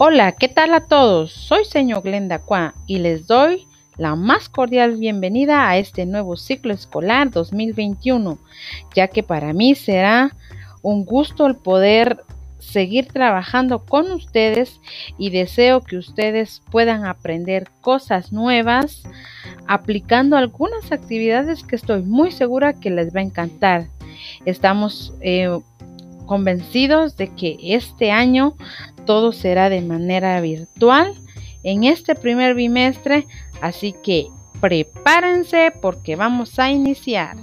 Hola, ¿qué tal a todos? Soy señor Glenda Qua y les doy la más cordial bienvenida a este nuevo ciclo escolar 2021, ya que para mí será un gusto el poder seguir trabajando con ustedes y deseo que ustedes puedan aprender cosas nuevas aplicando algunas actividades que estoy muy segura que les va a encantar. Estamos eh, convencidos de que este año todo será de manera virtual en este primer bimestre, así que prepárense porque vamos a iniciar.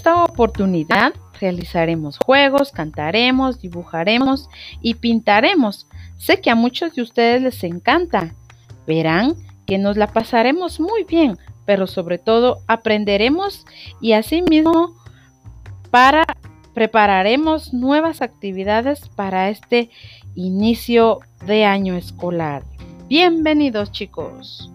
Esta oportunidad realizaremos juegos, cantaremos, dibujaremos y pintaremos. Sé que a muchos de ustedes les encanta. Verán que nos la pasaremos muy bien, pero sobre todo aprenderemos y asimismo para prepararemos nuevas actividades para este inicio de año escolar. Bienvenidos chicos.